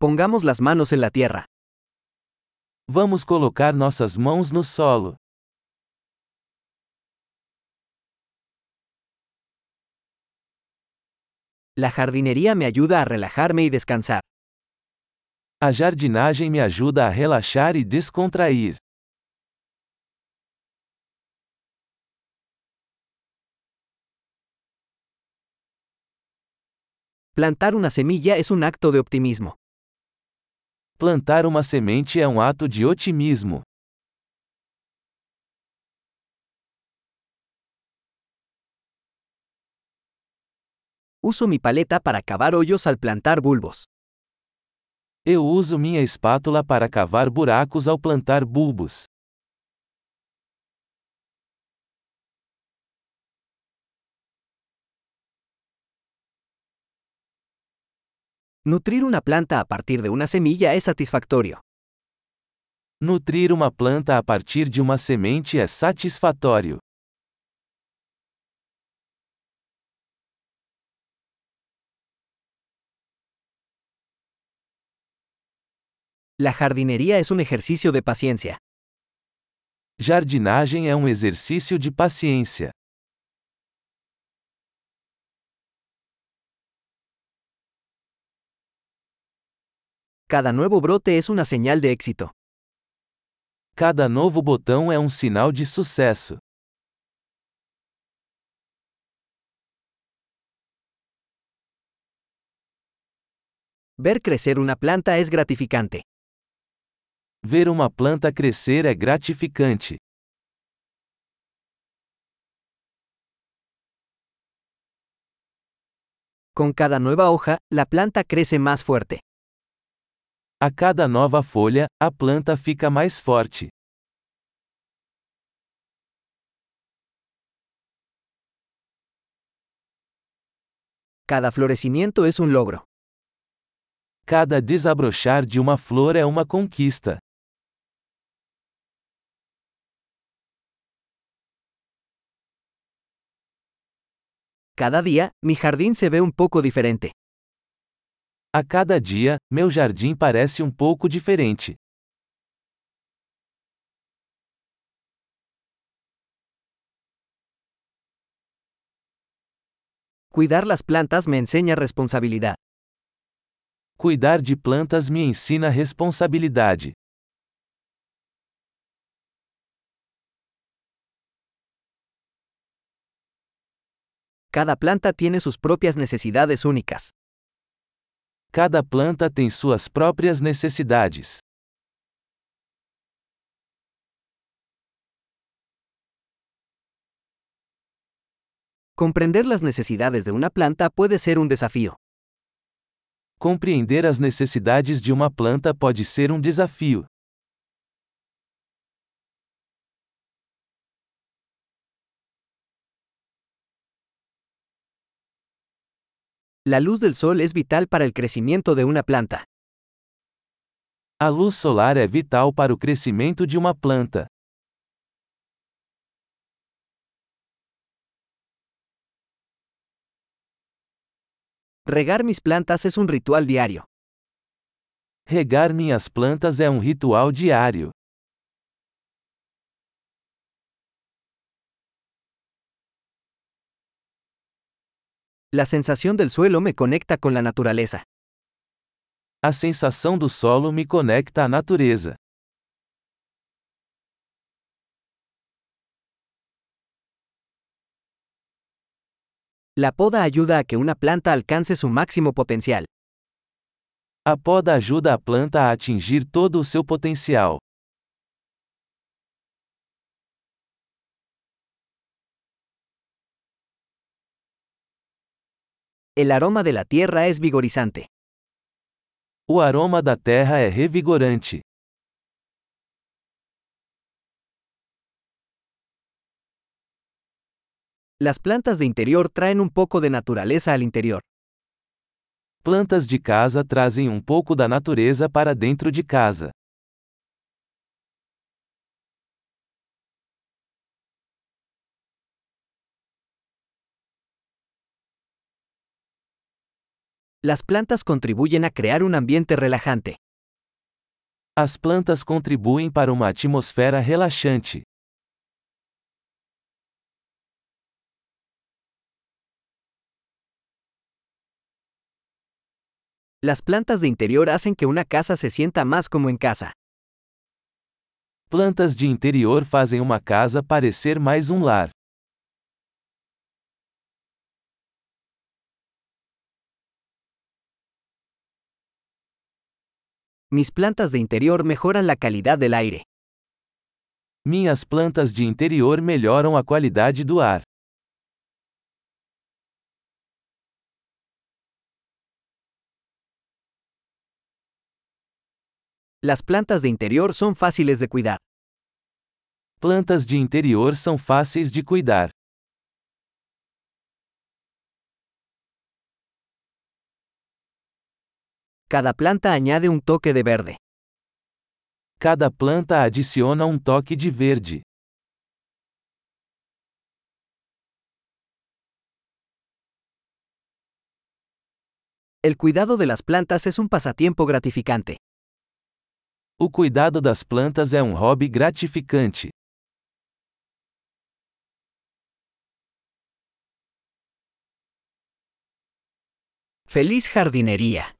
Pongamos las manos en la tierra. Vamos colocar nossas mãos no solo. La jardinería me ayuda a relajarme y descansar. A jardinagem me ajuda a relaxar e descontrair. Plantar una semilla es un acto de optimismo. Plantar uma semente é um ato de otimismo. Uso mi paleta para cavar hoyos al plantar bulbos. Eu uso minha espátula para cavar buracos ao plantar bulbos. Nutrir una planta a partir de una semilla es satisfactorio. Nutrir uma planta a partir de uma semente é satisfatório. La jardinería es un ejercicio de paciencia. Jardinagem é um exercício de paciência. Cada nuevo brote es una señal de éxito. Cada novo botão é um sinal de sucesso. Ver crecer una planta es gratificante. Ver uma planta crescer é gratificante. Con cada nueva hoja, la planta crece más fuerte. A cada nova folha, a planta fica mais forte. Cada florecimiento es un logro. Cada desabrochar de uma flor é uma conquista. Cada día, mi jardín se ve un poco diferente. A cada dia, meu jardim parece um pouco diferente. Cuidar las plantas me enseña responsabilidad. Cuidar de plantas me ensina responsabilidade. Cada planta tiene sus propias necesidades únicas. Cada planta tem suas próprias necessidades. Comprender las necesidades de una planta puede ser un desafío. Compreender as necessidades de uma planta pode ser um desafio. La luz del sol es vital para el crecimiento de una planta. A luz solar é vital para o crescimento de uma planta. Regar mis plantas es un ritual diario. Regar minhas plantas é um ritual diário. La sensación del suelo me conecta con la naturaleza. A sensação do solo me conecta à natureza. La poda ayuda a que una planta alcance su máximo potencial. A poda ajuda a planta a atingir todo o seu potencial. El aroma de la tierra es vigorizante. O aroma da terra é revigorante. Las plantas de interior traen un poco de naturaleza al interior. Plantas de casa trazem um pouco da natureza para dentro de casa. Las plantas contribuyen a crear un ambiente relajante. As plantas contribuem para uma atmosfera relaxante. Las plantas de interior hacen que una casa se sienta más como en casa. Plantas de interior fazem uma casa parecer mais um lar. Mis plantas de interior mejoran la calidad del aire. Minhas plantas de interior melhoram a qualidade do ar. Las plantas de interior son fáciles de cuidar. Plantas de interior são fáceis de cuidar. Cada planta añade un toque de verde. Cada planta adiciona um toque de verde. El cuidado de las plantas es un pasatiempo gratificante. O cuidado das plantas é um hobby gratificante. ¡Feliz jardinería!